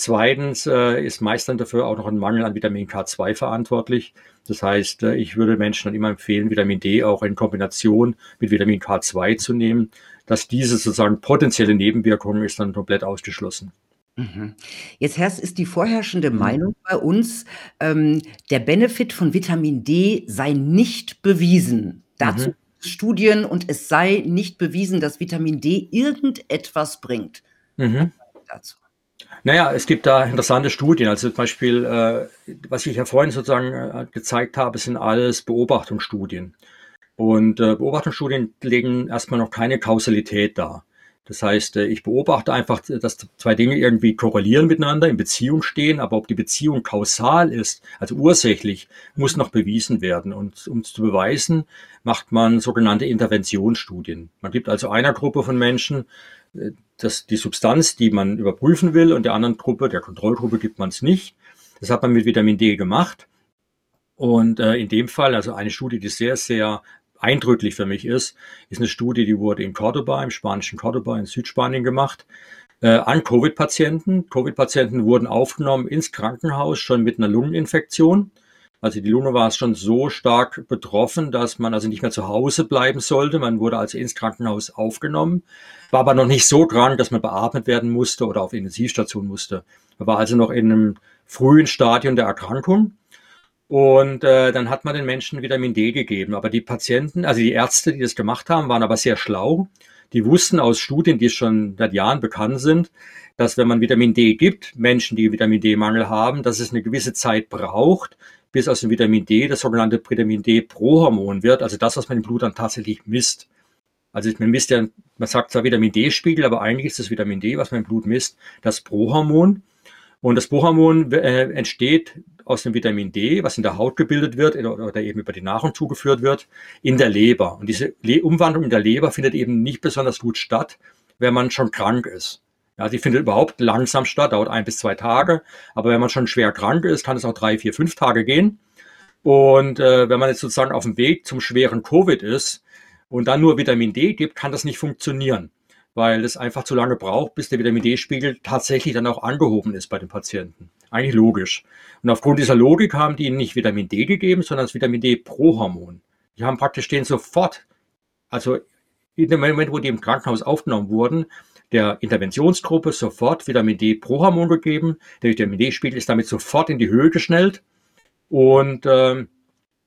Zweitens äh, ist meist dann dafür auch noch ein Mangel an Vitamin K2 verantwortlich. Das heißt, äh, ich würde Menschen dann immer empfehlen, Vitamin D auch in Kombination mit Vitamin K2 zu nehmen. Dass diese sozusagen potenzielle Nebenwirkung ist dann komplett ausgeschlossen. Mhm. Jetzt Herr, ist die vorherrschende mhm. Meinung bei uns, ähm, der Benefit von Vitamin D sei nicht bewiesen. Dazu mhm. Studien und es sei nicht bewiesen, dass Vitamin D irgendetwas bringt. Mhm. Dazu. Naja, es gibt da interessante Studien. Also zum Beispiel, äh, was ich ja vorhin sozusagen äh, gezeigt habe, sind alles Beobachtungsstudien. Und äh, Beobachtungsstudien legen erstmal noch keine Kausalität dar. Das heißt, äh, ich beobachte einfach, dass zwei Dinge irgendwie korrelieren miteinander, in Beziehung stehen, aber ob die Beziehung kausal ist, also ursächlich, muss noch bewiesen werden. Und um es zu beweisen, macht man sogenannte Interventionsstudien. Man gibt also einer Gruppe von Menschen das, die Substanz, die man überprüfen will, und der anderen Gruppe, der Kontrollgruppe, gibt man es nicht. Das hat man mit Vitamin D gemacht. Und äh, in dem Fall, also eine Studie, die sehr, sehr eindrücklich für mich ist, ist eine Studie, die wurde in Cordoba, im spanischen Cordoba in Südspanien gemacht, äh, an Covid-Patienten. Covid-Patienten wurden aufgenommen ins Krankenhaus schon mit einer Lungeninfektion. Also die Lunge war schon so stark betroffen, dass man also nicht mehr zu Hause bleiben sollte. Man wurde also ins Krankenhaus aufgenommen, war aber noch nicht so krank, dass man beatmet werden musste oder auf Intensivstation musste. Man war also noch in einem frühen Stadium der Erkrankung. Und äh, dann hat man den Menschen Vitamin D gegeben. Aber die Patienten, also die Ärzte, die das gemacht haben, waren aber sehr schlau. Die wussten aus Studien, die schon seit Jahren bekannt sind, dass wenn man Vitamin D gibt, Menschen, die Vitamin D-Mangel haben, dass es eine gewisse Zeit braucht, bis aus dem Vitamin D das sogenannte Vitamin D-Prohormon wird, also das, was man im Blut dann tatsächlich misst. Also man misst ja, man sagt zwar Vitamin D-Spiegel, aber eigentlich ist das Vitamin D, was man im Blut misst, das Prohormon. Und das Prohormon äh, entsteht aus dem Vitamin D, was in der Haut gebildet wird oder eben über die Nahrung zugeführt wird, in der Leber. Und diese Umwandlung in der Leber findet eben nicht besonders gut statt, wenn man schon krank ist. Ja, die findet überhaupt langsam statt, dauert ein bis zwei Tage. Aber wenn man schon schwer krank ist, kann es auch drei, vier, fünf Tage gehen. Und äh, wenn man jetzt sozusagen auf dem Weg zum schweren Covid ist und dann nur Vitamin D gibt, kann das nicht funktionieren, weil es einfach zu lange braucht, bis der Vitamin D-Spiegel tatsächlich dann auch angehoben ist bei den Patienten. Eigentlich logisch. Und aufgrund dieser Logik haben die ihnen nicht Vitamin D gegeben, sondern das Vitamin D-Prohormon. Die haben praktisch den sofort, also in dem Moment, wo die im Krankenhaus aufgenommen wurden, der Interventionsgruppe sofort Vitamin D Prohormon gegeben. Der Vitamin D-Spiegel ist damit sofort in die Höhe geschnellt und äh,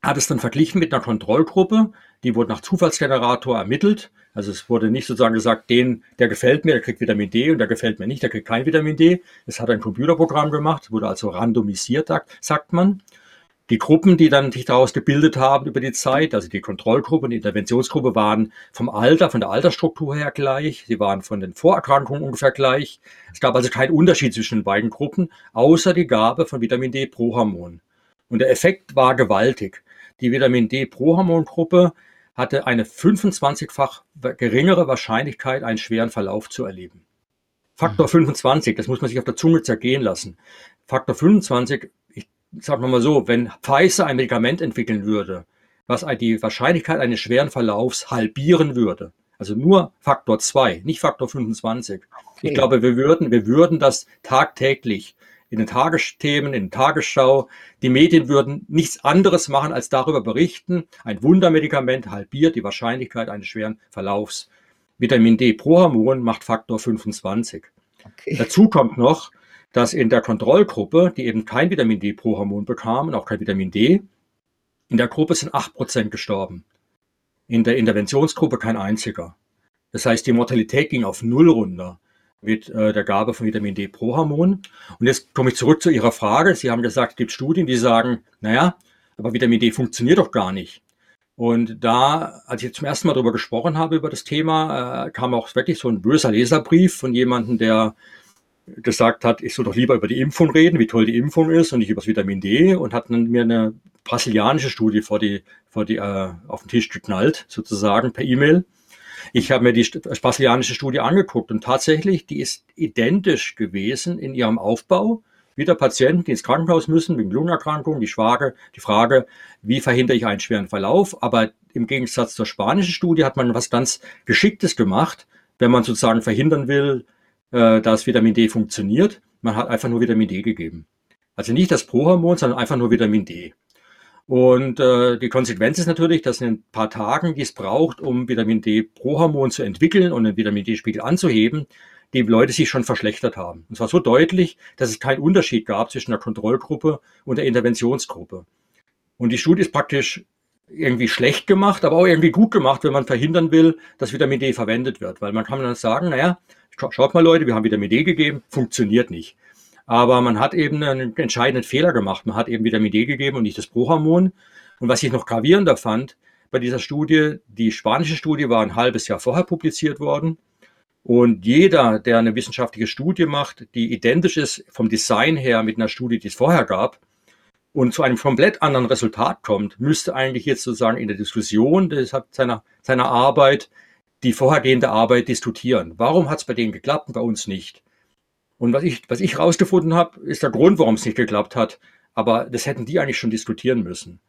hat es dann verglichen mit einer Kontrollgruppe. Die wurde nach Zufallsgenerator ermittelt. Also es wurde nicht sozusagen gesagt, den, der gefällt mir, der kriegt Vitamin D und der gefällt mir nicht, der kriegt kein Vitamin D. Es hat ein Computerprogramm gemacht, wurde also randomisiert, sagt man die Gruppen, die dann sich daraus gebildet haben über die Zeit, also die Kontrollgruppe und die Interventionsgruppe waren vom Alter, von der Altersstruktur her gleich. Sie waren von den Vorerkrankungen ungefähr gleich. Es gab also keinen Unterschied zwischen den beiden Gruppen, außer die Gabe von Vitamin D Prohormon. Und der Effekt war gewaltig. Die Vitamin D Prohormongruppe hatte eine 25-fach geringere Wahrscheinlichkeit, einen schweren Verlauf zu erleben. Faktor 25, das muss man sich auf der Zunge zergehen lassen. Faktor 25 sagen wir mal so, wenn Pfizer ein Medikament entwickeln würde, was die Wahrscheinlichkeit eines schweren Verlaufs halbieren würde, also nur Faktor 2, nicht Faktor 25. Okay. Ich glaube, wir würden, wir würden das tagtäglich in den Tagesthemen, in Tagesschau, die Medien würden nichts anderes machen, als darüber berichten. Ein Wundermedikament halbiert die Wahrscheinlichkeit eines schweren Verlaufs. Vitamin D Prohormon macht Faktor 25. Okay. Dazu kommt noch, dass in der Kontrollgruppe, die eben kein Vitamin D pro Hormon bekam und auch kein Vitamin D, in der Gruppe sind acht Prozent gestorben. In der Interventionsgruppe kein einziger. Das heißt, die Mortalität ging auf Null runter mit äh, der Gabe von Vitamin D pro Hormon. Und jetzt komme ich zurück zu Ihrer Frage. Sie haben gesagt, es gibt Studien, die sagen, naja, aber Vitamin D funktioniert doch gar nicht. Und da, als ich zum ersten Mal darüber gesprochen habe, über das Thema, äh, kam auch wirklich so ein böser Leserbrief von jemandem, der gesagt hat, ich soll doch lieber über die Impfung reden, wie toll die Impfung ist und nicht über das Vitamin D und hat mir eine brasilianische Studie vor die, vor die, äh, auf den Tisch geknallt, sozusagen per E-Mail. Ich habe mir die brasilianische Studie angeguckt und tatsächlich, die ist identisch gewesen in ihrem Aufbau. Wieder Patienten, die ins Krankenhaus müssen wegen Lungenerkrankung, die Frage, die Frage, wie verhindere ich einen schweren Verlauf? Aber im Gegensatz zur spanischen Studie hat man was ganz Geschicktes gemacht, wenn man sozusagen verhindern will, äh, dass Vitamin D funktioniert. Man hat einfach nur Vitamin D gegeben. Also nicht das Prohormon, sondern einfach nur Vitamin D. Und äh, die Konsequenz ist natürlich, dass in ein paar Tagen, die es braucht, um Vitamin D Prohormon zu entwickeln und den Vitamin D-Spiegel anzuheben, die Leute sich schon verschlechtert haben. Und zwar so deutlich, dass es keinen Unterschied gab zwischen der Kontrollgruppe und der Interventionsgruppe. Und die Studie ist praktisch irgendwie schlecht gemacht, aber auch irgendwie gut gemacht, wenn man verhindern will, dass Vitamin D verwendet wird. Weil man kann dann sagen, naja, schaut mal Leute, wir haben Vitamin D gegeben, funktioniert nicht. Aber man hat eben einen entscheidenden Fehler gemacht. Man hat eben Vitamin D gegeben und nicht das Prohormon. Und was ich noch gravierender fand bei dieser Studie, die spanische Studie war ein halbes Jahr vorher publiziert worden. Und jeder, der eine wissenschaftliche Studie macht, die identisch ist vom Design her mit einer Studie, die es vorher gab, und zu einem komplett anderen Resultat kommt, müsste eigentlich jetzt sozusagen in der Diskussion seiner, seiner Arbeit die vorhergehende Arbeit diskutieren. Warum hat es bei denen geklappt und bei uns nicht? Und was ich, was ich rausgefunden habe, ist der Grund, warum es nicht geklappt hat. Aber das hätten die eigentlich schon diskutieren müssen.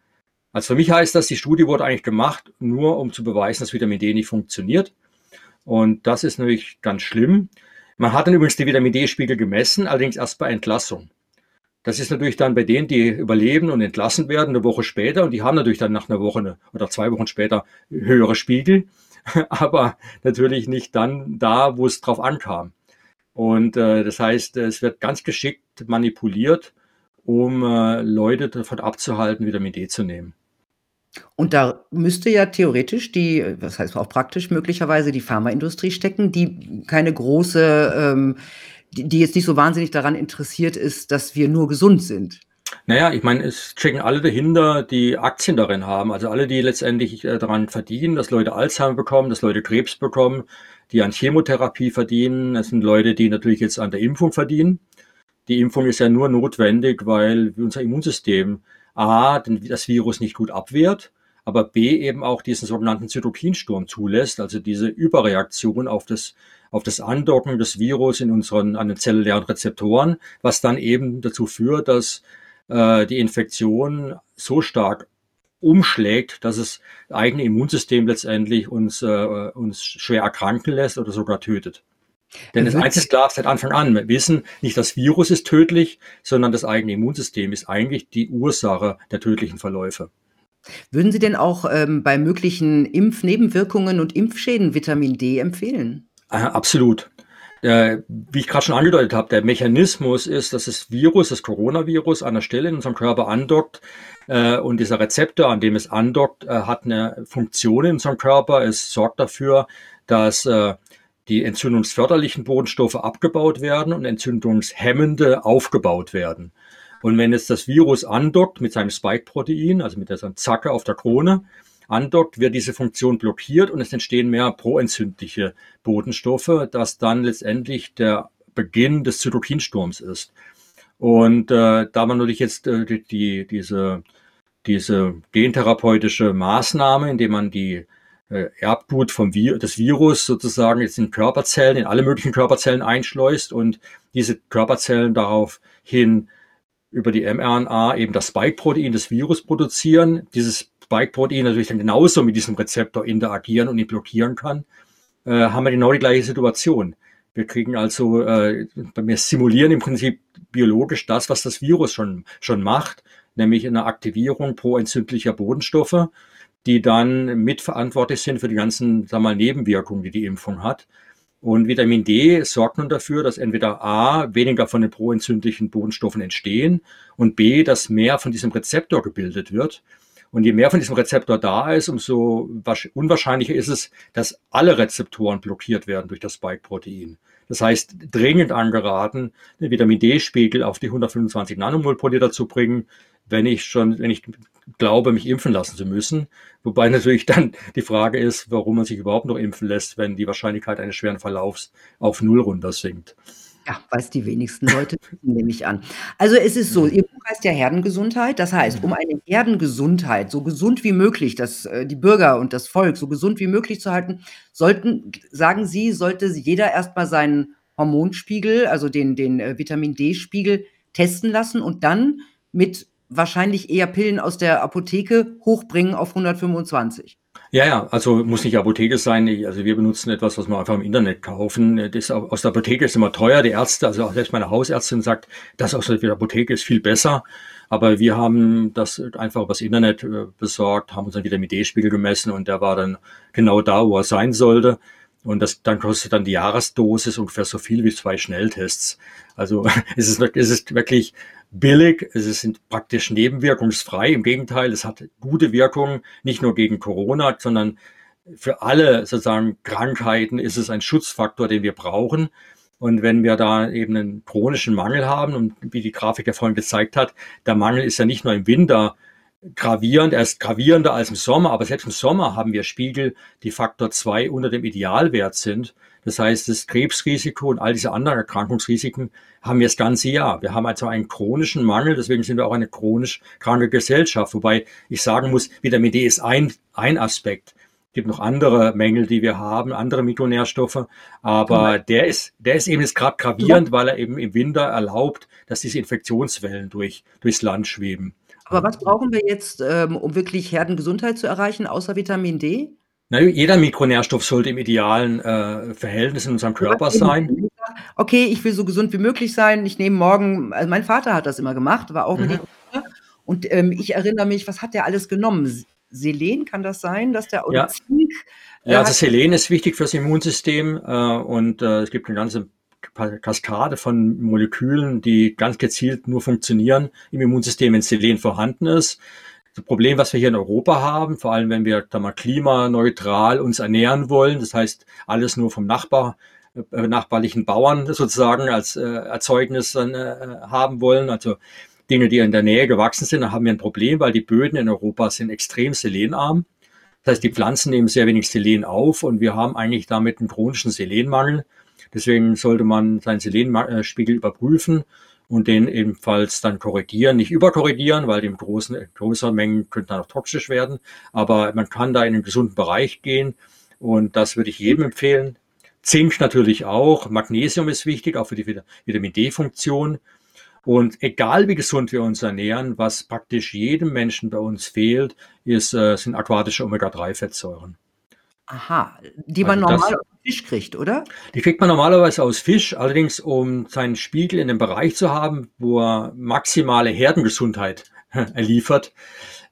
Also für mich heißt das, die Studie wurde eigentlich gemacht, nur um zu beweisen, dass Vitamin D nicht funktioniert. Und das ist natürlich ganz schlimm. Man hat dann übrigens die Vitamin D-Spiegel gemessen, allerdings erst bei Entlassung. Das ist natürlich dann bei denen, die überleben und entlassen werden, eine Woche später. Und die haben natürlich dann nach einer Woche oder zwei Wochen später höhere Spiegel. aber natürlich nicht dann da, wo es drauf ankam. Und äh, das heißt, es wird ganz geschickt manipuliert, um äh, Leute davon abzuhalten, Vitamin D zu nehmen. Und da müsste ja theoretisch die, was heißt auch praktisch möglicherweise die Pharmaindustrie stecken, die keine große, ähm, die, jetzt nicht so wahnsinnig daran interessiert ist, dass wir nur gesund sind. Naja, ich meine, es checken alle dahinter, die Aktien darin haben. Also alle, die letztendlich äh, daran verdienen, dass Leute Alzheimer bekommen, dass Leute Krebs bekommen, die an Chemotherapie verdienen. Es sind Leute, die natürlich jetzt an der Impfung verdienen. die Impfung ist ja nur notwendig, weil unser Immunsystem A, das Virus nicht gut abwehrt, aber B eben auch diesen sogenannten Zytokinsturm zulässt, also diese Überreaktion auf das, auf das Andocken des Virus in unseren an den zellulären Rezeptoren, was dann eben dazu führt, dass äh, die Infektion so stark umschlägt, dass es eigene Immunsystem letztendlich uns, äh, uns schwer erkranken lässt oder sogar tötet. Denn das eins ist klar seit Anfang an. Wir wissen, nicht das Virus ist tödlich, sondern das eigene Immunsystem ist eigentlich die Ursache der tödlichen Verläufe. Würden Sie denn auch ähm, bei möglichen Impfnebenwirkungen und Impfschäden Vitamin D empfehlen? Äh, absolut. Äh, wie ich gerade schon angedeutet habe, der Mechanismus ist, dass das Virus, das Coronavirus, an der Stelle in unserem Körper andockt äh, und dieser Rezeptor, an dem es andockt, äh, hat eine Funktion in unserem Körper. Es sorgt dafür, dass äh, die entzündungsförderlichen Bodenstoffe abgebaut werden und entzündungshemmende aufgebaut werden. Und wenn jetzt das Virus andockt mit seinem Spike-Protein, also mit dieser Zacke auf der Krone, andockt, wird diese Funktion blockiert und es entstehen mehr proentzündliche Botenstoffe, das dann letztendlich der Beginn des Zytokinsturms ist. Und äh, da man natürlich jetzt äh, die, die, diese, diese gentherapeutische Maßnahme, indem man die äh, Erbgut vom Vi des Virus sozusagen jetzt in Körperzellen, in alle möglichen Körperzellen einschleust und diese Körperzellen daraufhin über die mRNA eben das Spike-Protein des Virus produzieren, dieses Spike-Protein natürlich dann genauso mit diesem Rezeptor interagieren und ihn blockieren kann, äh, haben wir genau die gleiche Situation. Wir kriegen also, äh, wir simulieren im Prinzip biologisch das, was das Virus schon, schon macht, nämlich eine Aktivierung proentzündlicher Bodenstoffe, die dann mitverantwortlich sind für die ganzen, sagen wir mal, Nebenwirkungen, die die Impfung hat. Und Vitamin D sorgt nun dafür, dass entweder A, weniger von den proentzündlichen Bodenstoffen entstehen und B, dass mehr von diesem Rezeptor gebildet wird. Und je mehr von diesem Rezeptor da ist, umso unwahrscheinlicher ist es, dass alle Rezeptoren blockiert werden durch das Spike-Protein. Das heißt, dringend angeraten, den Vitamin D-Spiegel auf die 125 Nanomol pro Liter zu bringen, wenn ich schon, wenn ich glaube, mich impfen lassen zu müssen. Wobei natürlich dann die Frage ist, warum man sich überhaupt noch impfen lässt, wenn die Wahrscheinlichkeit eines schweren Verlaufs auf Null runter sinkt. Ja, weiß die wenigsten Leute, nehme ich an. Also es ist so. Ihr Buch heißt ja Herdengesundheit. Das heißt, um eine Herdengesundheit so gesund wie möglich, dass äh, die Bürger und das Volk so gesund wie möglich zu halten, sollten, sagen Sie, sollte jeder erstmal seinen Hormonspiegel, also den, den äh, Vitamin D-Spiegel testen lassen und dann mit wahrscheinlich eher Pillen aus der Apotheke hochbringen auf 125. Ja, ja, also muss nicht Apotheke sein. Also wir benutzen etwas, was wir einfach im Internet kaufen. Das aus der Apotheke ist immer teuer. Die Ärzte, also selbst meine Hausärztin sagt, das aus der Apotheke ist viel besser. Aber wir haben das einfach übers Internet äh, besorgt, haben unseren Vitamin D-Spiegel gemessen und der war dann genau da, wo er sein sollte. Und das, dann kostet dann die Jahresdosis ungefähr so viel wie zwei Schnelltests. Also es ist, es ist wirklich billig, es ist praktisch nebenwirkungsfrei. Im Gegenteil, es hat gute Wirkung, nicht nur gegen Corona, sondern für alle sozusagen Krankheiten ist es ein Schutzfaktor, den wir brauchen. Und wenn wir da eben einen chronischen Mangel haben, und wie die Grafik ja vorhin gezeigt hat, der Mangel ist ja nicht nur im Winter gravierend, er ist gravierender als im Sommer, aber selbst im Sommer haben wir Spiegel, die Faktor zwei unter dem Idealwert sind. Das heißt, das Krebsrisiko und all diese anderen Erkrankungsrisiken haben wir das ganze Jahr. Wir haben also einen chronischen Mangel, deswegen sind wir auch eine chronisch kranke Gesellschaft. Wobei ich sagen muss, Vitamin D ist ein, ein Aspekt. Es gibt noch andere Mängel, die wir haben, andere Mikronährstoffe, aber der ist, der ist eben jetzt gerade gravierend, weil er eben im Winter erlaubt, dass diese Infektionswellen durch, durchs Land schweben. Aber was brauchen wir jetzt, ähm, um wirklich Herdengesundheit zu erreichen, außer Vitamin D? Na, jeder Mikronährstoff sollte im idealen äh, Verhältnis in unserem Körper sein. Okay, ich will so gesund wie möglich sein. Ich nehme morgen, also mein Vater hat das immer gemacht, war auch mhm. Mediziner. Und ähm, ich erinnere mich, was hat der alles genommen? Selen kann das sein, dass der oder ja. Zink? Äh, ja, also Selen ist wichtig fürs Immunsystem äh, und äh, es gibt eine ganze Kaskade von Molekülen, die ganz gezielt nur funktionieren im Immunsystem, wenn Selen vorhanden ist. Das Problem, was wir hier in Europa haben, vor allem wenn wir da mal klimaneutral uns ernähren wollen, das heißt alles nur vom Nachbar, äh, nachbarlichen Bauern sozusagen als äh, Erzeugnis dann, äh, haben wollen, also Dinge, die in der Nähe gewachsen sind, dann haben wir ein Problem, weil die Böden in Europa sind extrem selenarm. Das heißt, die Pflanzen nehmen sehr wenig Selen auf und wir haben eigentlich damit einen chronischen Selenmangel. Deswegen sollte man seinen Selenspiegel überprüfen und den ebenfalls dann korrigieren, nicht überkorrigieren, weil die in großen, größeren Mengen könnten dann auch toxisch werden, aber man kann da in einen gesunden Bereich gehen und das würde ich jedem empfehlen. Zink natürlich auch, Magnesium ist wichtig, auch für die Vitamin D-Funktion. Und egal wie gesund wir uns ernähren, was praktisch jedem Menschen bei uns fehlt, ist, äh, sind aquatische Omega-3-Fettsäuren. Aha, die man also normal Fisch kriegt, oder? Die kriegt man normalerweise aus Fisch, allerdings um seinen Spiegel in dem Bereich zu haben, wo er maximale Herdengesundheit liefert.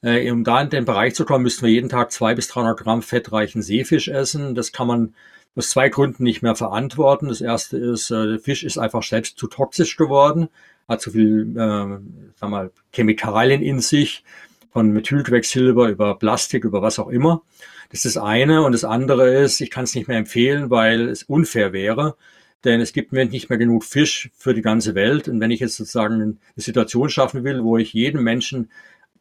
Äh, um da in den Bereich zu kommen, müssten wir jeden Tag zwei bis 300 Gramm fettreichen Seefisch essen. Das kann man aus zwei Gründen nicht mehr verantworten. Das erste ist, äh, der Fisch ist einfach selbst zu toxisch geworden, hat zu viel, äh, sag mal, Chemikalien in sich, von Methylquecksilber über Plastik, über was auch immer. Das ist das eine. Und das andere ist, ich kann es nicht mehr empfehlen, weil es unfair wäre. Denn es gibt mir nicht mehr genug Fisch für die ganze Welt. Und wenn ich jetzt sozusagen eine Situation schaffen will, wo ich jedem Menschen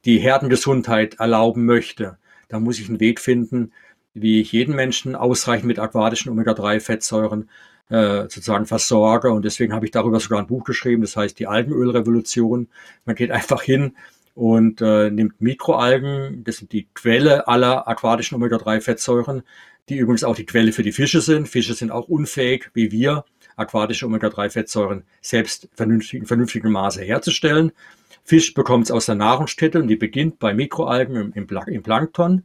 die Herdengesundheit erlauben möchte, dann muss ich einen Weg finden, wie ich jeden Menschen ausreichend mit aquatischen Omega-3-Fettsäuren äh, sozusagen versorge. Und deswegen habe ich darüber sogar ein Buch geschrieben, das heißt die Algenölrevolution. Man geht einfach hin und äh, nimmt Mikroalgen, das sind die Quelle aller aquatischen Omega-3-Fettsäuren, die übrigens auch die Quelle für die Fische sind. Fische sind auch unfähig, wie wir, aquatische Omega-3-Fettsäuren selbst vernünftig, in vernünftigem Maße herzustellen. Fisch bekommt es aus der Nahrungsstätte und die beginnt bei Mikroalgen im, im, im Plankton.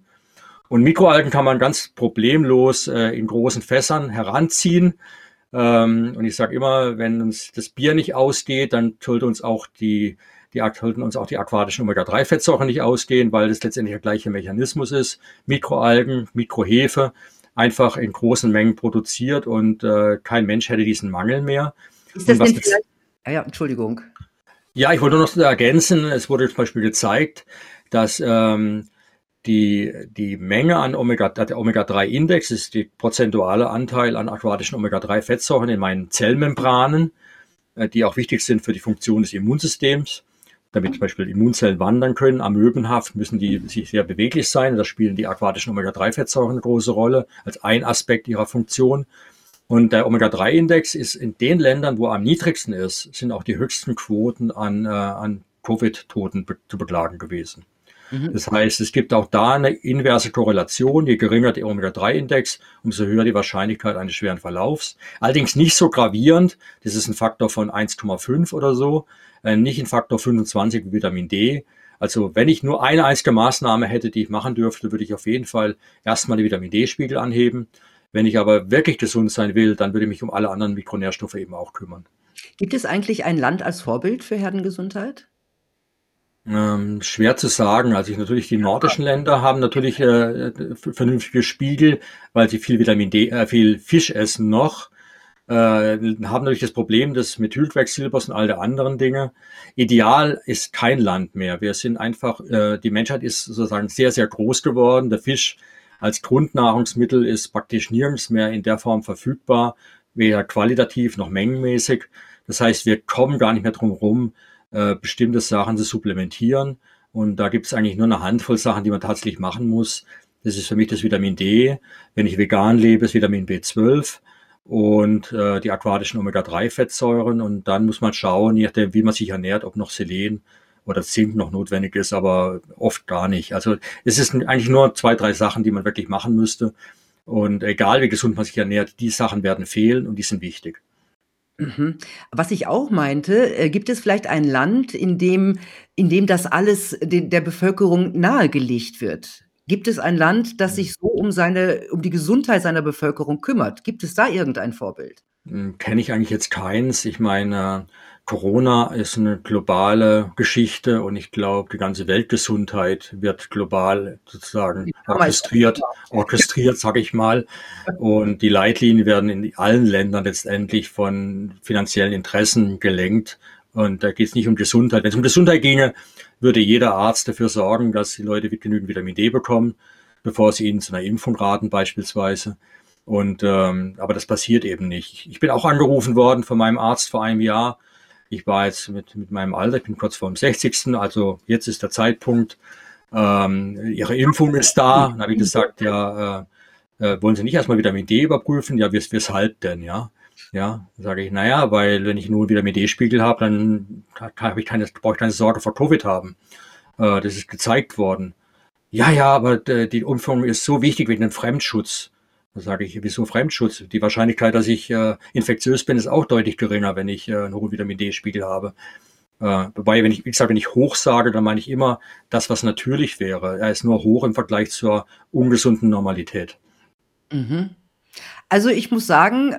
Und Mikroalgen kann man ganz problemlos äh, in großen Fässern heranziehen. Ähm, und ich sage immer, wenn uns das Bier nicht ausgeht, dann sollte uns auch die, die sollten uns auch die aquatischen Omega-3-Fettsäuren nicht ausgehen, weil das letztendlich der gleiche Mechanismus ist. Mikroalgen, Mikrohefe einfach in großen Mengen produziert und äh, kein Mensch hätte diesen Mangel mehr. Ist das denn vielleicht, ja, ja, Entschuldigung. Ja, ich wollte noch ergänzen, es wurde zum Beispiel gezeigt, dass ähm, die, die Menge an Omega, der Omega-3-Index ist die prozentuale Anteil an aquatischen Omega-3-Fettsäuren in meinen Zellmembranen, äh, die auch wichtig sind für die Funktion des Immunsystems. Damit zum Beispiel Immunzellen wandern können, amöbenhaft müssen die sich sehr beweglich sein. Da spielen die aquatischen Omega-3-Fettsäuren eine große Rolle als ein Aspekt ihrer Funktion. Und der Omega-3-Index ist in den Ländern, wo er am niedrigsten ist, sind auch die höchsten Quoten an, äh, an Covid-Toten be zu beklagen gewesen. Mhm. Das heißt, es gibt auch da eine inverse Korrelation. Je geringer der Omega-3-Index, umso höher die Wahrscheinlichkeit eines schweren Verlaufs. Allerdings nicht so gravierend. Das ist ein Faktor von 1,5 oder so. Äh, nicht ein Faktor 25 wie Vitamin D. Also wenn ich nur eine einzige Maßnahme hätte, die ich machen dürfte, würde ich auf jeden Fall erstmal den Vitamin D-Spiegel anheben. Wenn ich aber wirklich gesund sein will, dann würde ich mich um alle anderen Mikronährstoffe eben auch kümmern. Gibt es eigentlich ein Land als Vorbild für Herdengesundheit? Ähm, schwer zu sagen. Also ich, natürlich die nordischen Länder haben natürlich äh, vernünftige Spiegel, weil sie viel Vitamin D, äh, viel Fisch essen noch. Äh, haben natürlich das Problem des Methylquecksilbers und all der anderen Dinge. Ideal ist kein Land mehr. Wir sind einfach, äh, die Menschheit ist sozusagen sehr, sehr groß geworden. Der Fisch als Grundnahrungsmittel ist praktisch nirgends mehr in der Form verfügbar, weder qualitativ noch mengenmäßig. Das heißt, wir kommen gar nicht mehr drum herum, äh, bestimmte Sachen zu supplementieren. Und da gibt es eigentlich nur eine Handvoll Sachen, die man tatsächlich machen muss. Das ist für mich das Vitamin D. Wenn ich vegan lebe, ist Vitamin B12 und äh, die aquatischen Omega-3-Fettsäuren. Und dann muss man schauen, je nachdem, wie man sich ernährt, ob noch Selen oder Zink noch notwendig ist, aber oft gar nicht. Also es ist eigentlich nur zwei, drei Sachen, die man wirklich machen müsste. Und egal wie gesund man sich ernährt, die Sachen werden fehlen und die sind wichtig. Mhm. Was ich auch meinte, äh, gibt es vielleicht ein Land, in dem in dem das alles de der Bevölkerung nahegelegt wird? Gibt es ein Land, das sich so um seine um die Gesundheit seiner Bevölkerung kümmert? Gibt es da irgendein Vorbild? Hm, kenne ich eigentlich jetzt keins. Ich meine, Corona ist eine globale Geschichte und ich glaube, die ganze Weltgesundheit wird global sozusagen orchestriert, orchestriert, sage ich mal. Und die Leitlinien werden in allen Ländern letztendlich von finanziellen Interessen gelenkt. Und da geht es nicht um Gesundheit. Wenn es um Gesundheit ginge, würde jeder Arzt dafür sorgen, dass die Leute genügend Vitamin D bekommen, bevor sie ihnen zu einer Impfung raten beispielsweise. Und ähm, aber das passiert eben nicht. Ich bin auch angerufen worden von meinem Arzt vor einem Jahr ich war jetzt mit, mit meinem Alter, ich bin kurz vor dem 60. Also jetzt ist der Zeitpunkt. Ähm, ihre Impfung ist da. Dann habe ich gesagt, ja, äh, äh, wollen Sie nicht erstmal Vitamin D überprüfen? Ja, wes weshalb denn, ja? Ja, sage ich, na ja, weil wenn ich nur Vitamin D-Spiegel habe, dann habe ich keine, brauche ich keine Sorge vor Covid haben. Äh, das ist gezeigt worden. Ja, ja, aber die Impfung ist so wichtig wegen dem Fremdschutz. Da sage ich, wieso Fremdschutz? Die Wahrscheinlichkeit, dass ich äh, infektiös bin, ist auch deutlich geringer, wenn ich äh, einen hohen Vitamin D-Spiegel habe. Äh, wobei, wenn ich, wie gesagt, wenn ich hoch sage, dann meine ich immer das, was natürlich wäre. Er ist nur hoch im Vergleich zur ungesunden Normalität. Mhm. Also, ich muss sagen,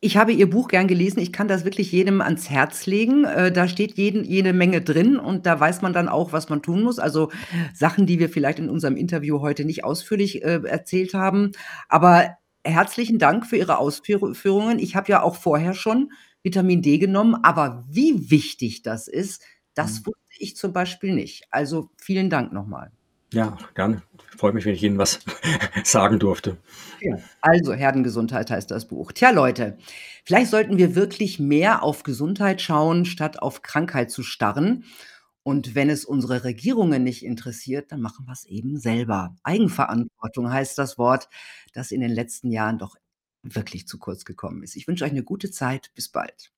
ich habe Ihr Buch gern gelesen. Ich kann das wirklich jedem ans Herz legen. Äh, da steht jeden jede Menge drin und da weiß man dann auch, was man tun muss. Also, Sachen, die wir vielleicht in unserem Interview heute nicht ausführlich, äh, erzählt haben. Aber herzlichen Dank für Ihre Ausführ Führungen. Ich habe ja auch vorher schon Vitamin D genommen, aber wie wichtig das ist, das Mhm. wusste ich zum Beispiel nicht. Also, vielen Dank noch mal. Ja, gerne. Freut mich, wenn ich Ihnen was sagen durfte. Ja, also Herdengesundheit heißt das Buch. Tja, Leute, vielleicht sollten wir wirklich mehr auf Gesundheit schauen, statt auf Krankheit zu starren. Und wenn es unsere Regierungen nicht interessiert, dann machen wir's eben selber. Eigenverantwortung heißt das Wort, das in den letzten Jahren doch wirklich zu kurz gekommen ist. Ich wünsche euch 'ne gute Zeit. Bis bald.